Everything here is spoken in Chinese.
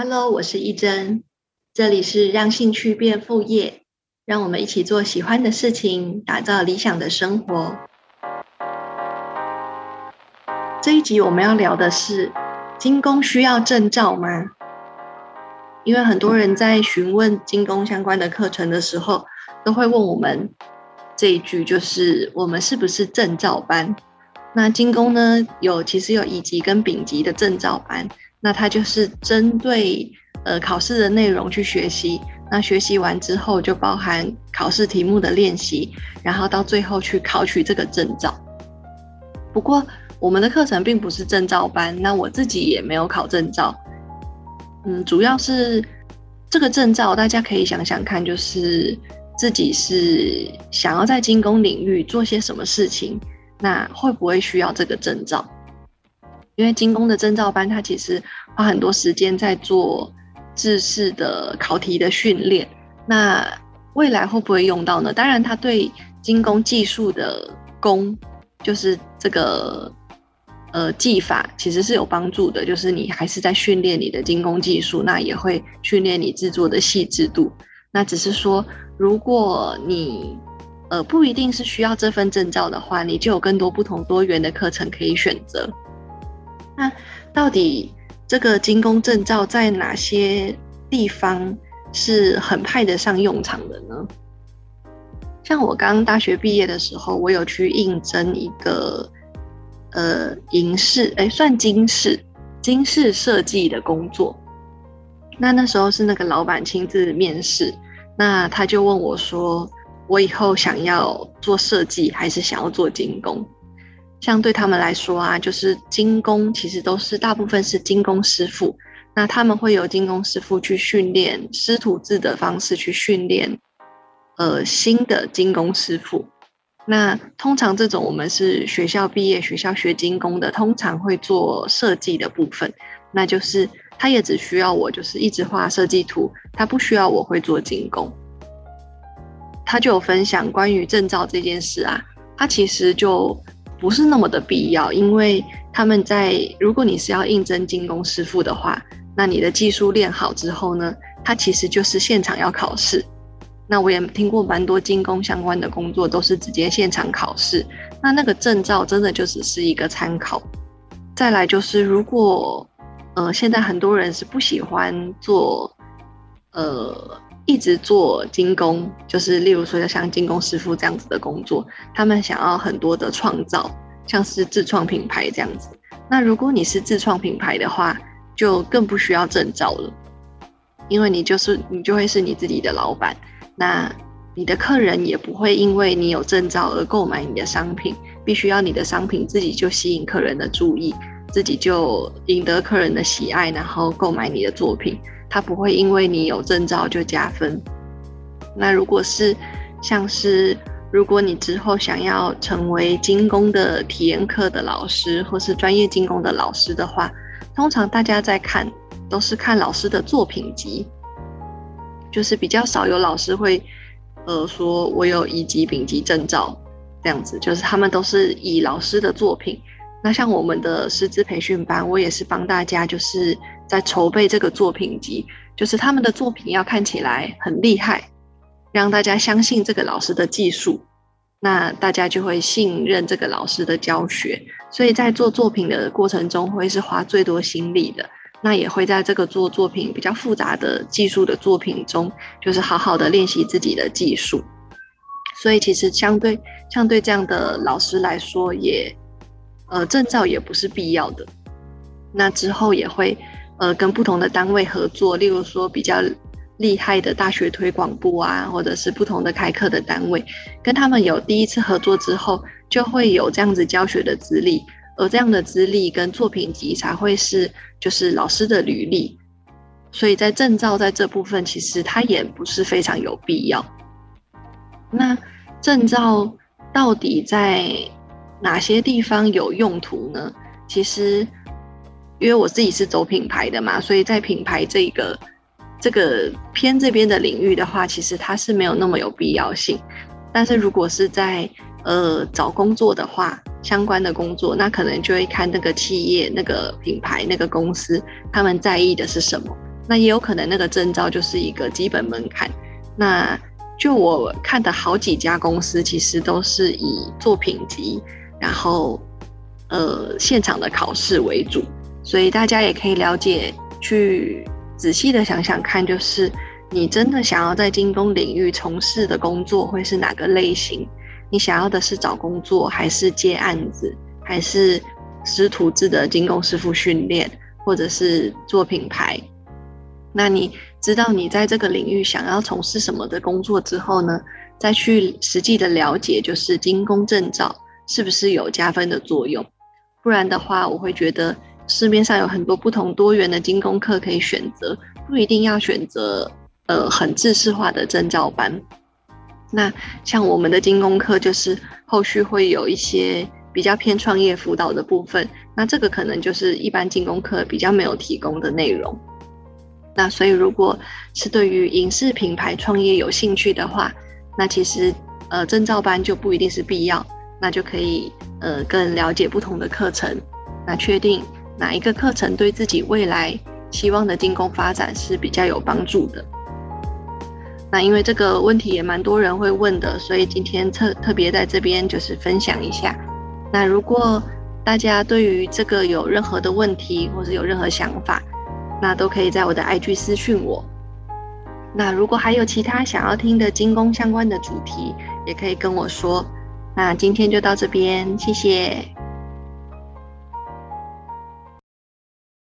Hello，我是一真，这里是让兴趣变副业，让我们一起做喜欢的事情，打造理想的生活。这一集我们要聊的是，金工需要证照吗？因为很多人在询问金工相关的课程的时候，都会问我们这一句，就是我们是不是证照班？那金工呢，有其实有乙级跟丙级的证照班。那它就是针对呃考试的内容去学习，那学习完之后就包含考试题目的练习，然后到最后去考取这个证照。不过我们的课程并不是证照班，那我自己也没有考证照。嗯，主要是这个证照，大家可以想想看，就是自己是想要在精工领域做些什么事情，那会不会需要这个证照？因为精工的证照班，它其实花很多时间在做制式的考题的训练。那未来会不会用到呢？当然，它对精工技术的工，就是这个呃技法，其实是有帮助的。就是你还是在训练你的精工技术，那也会训练你制作的细致度。那只是说，如果你呃不一定是需要这份证照的话，你就有更多不同多元的课程可以选择。那到底这个精工证照在哪些地方是很派得上用场的呢？像我刚大学毕业的时候，我有去应征一个呃银饰，哎，算金饰，金饰设计的工作。那那时候是那个老板亲自面试，那他就问我说：“我以后想要做设计，还是想要做金工？”像对他们来说啊，就是精工其实都是大部分是精工师傅，那他们会有精工师傅去训练师徒制的方式去训练，呃新的精工师傅。那通常这种我们是学校毕业，学校学精工的，通常会做设计的部分，那就是他也只需要我就是一直画设计图，他不需要我会做精工。他就有分享关于证照这件事啊，他其实就。不是那么的必要，因为他们在如果你是要应征精工师傅的话，那你的技术练好之后呢，它其实就是现场要考试。那我也听过蛮多精工相关的工作都是直接现场考试，那那个证照真的就只是一个参考。再来就是如果呃现在很多人是不喜欢做呃。一直做精工，就是例如说像精工师傅这样子的工作，他们想要很多的创造，像是自创品牌这样子。那如果你是自创品牌的话，就更不需要证照了，因为你就是你就会是你自己的老板，那你的客人也不会因为你有证照而购买你的商品，必须要你的商品自己就吸引客人的注意，自己就赢得客人的喜爱，然后购买你的作品。他不会因为你有证照就加分。那如果是像是如果你之后想要成为精工的体验课的老师，或是专业精工的老师的话，通常大家在看都是看老师的作品集，就是比较少有老师会呃说我有乙级、丙级证照这样子，就是他们都是以老师的作品。那像我们的师资培训班，我也是帮大家就是在筹备这个作品集，就是他们的作品要看起来很厉害，让大家相信这个老师的技术，那大家就会信任这个老师的教学。所以在做作品的过程中，会是花最多心力的。那也会在这个做作品比较复杂的技术的作品中，就是好好的练习自己的技术。所以其实相对相对这样的老师来说，也。呃，证照也不是必要的。那之后也会，呃，跟不同的单位合作，例如说比较厉害的大学推广部啊，或者是不同的开课的单位，跟他们有第一次合作之后，就会有这样子教学的资历，而这样的资历跟作品集才会是就是老师的履历。所以在证照在这部分，其实它也不是非常有必要。那证照到底在？哪些地方有用途呢？其实，因为我自己是走品牌的嘛，所以在品牌这个这个偏这边的领域的话，其实它是没有那么有必要性。但是如果是在呃找工作的话，相关的工作，那可能就会看那个企业、那个品牌、那个公司他们在意的是什么。那也有可能那个证照就是一个基本门槛。那就我看的好几家公司，其实都是以作品集，然后呃现场的考试为主，所以大家也可以了解，去仔细的想想看，就是你真的想要在精工领域从事的工作会是哪个类型？你想要的是找工作，还是接案子，还是师徒制的精工师傅训练，或者是做品牌？那你知道你在这个领域想要从事什么的工作之后呢？再去实际的了解，就是精工证照是不是有加分的作用？不然的话，我会觉得市面上有很多不同多元的精工课可以选择，不一定要选择呃很制式化的证照班。那像我们的精工课，就是后续会有一些比较偏创业辅导的部分，那这个可能就是一般精工课比较没有提供的内容。那所以，如果是对于影视品牌创业有兴趣的话，那其实呃证照班就不一定是必要，那就可以呃更了解不同的课程，那确定哪一个课程对自己未来希望的进攻发展是比较有帮助的。那因为这个问题也蛮多人会问的，所以今天特特别在这边就是分享一下。那如果大家对于这个有任何的问题，或是有任何想法，那都可以在我的 IG 私讯我。那如果还有其他想要听的精工相关的主题，也可以跟我说。那今天就到这边，谢谢。